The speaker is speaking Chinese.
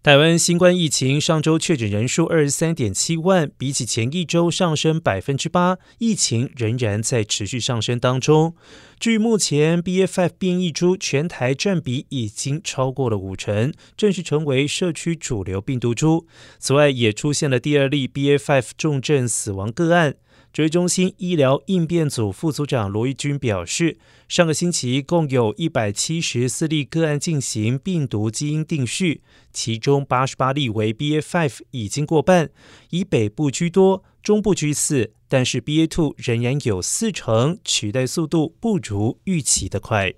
台湾新冠疫情上周确诊人数二十三点七万，比起前一周上升百分之八，疫情仍然在持续上升当中。据目前 BA.5 变异株全台占比已经超过了五成，正式成为社区主流病毒株。此外，也出现了第二例 BA.5 重症死亡个案。指挥中心医疗应变组副组长罗义军表示，上个星期共有一百七十四例个案进行病毒基因定序，其中八十八例为 BA.5，已经过半，以北部居多，中部居次，但是 BA two 仍然有四成，取代速度不如预期的快。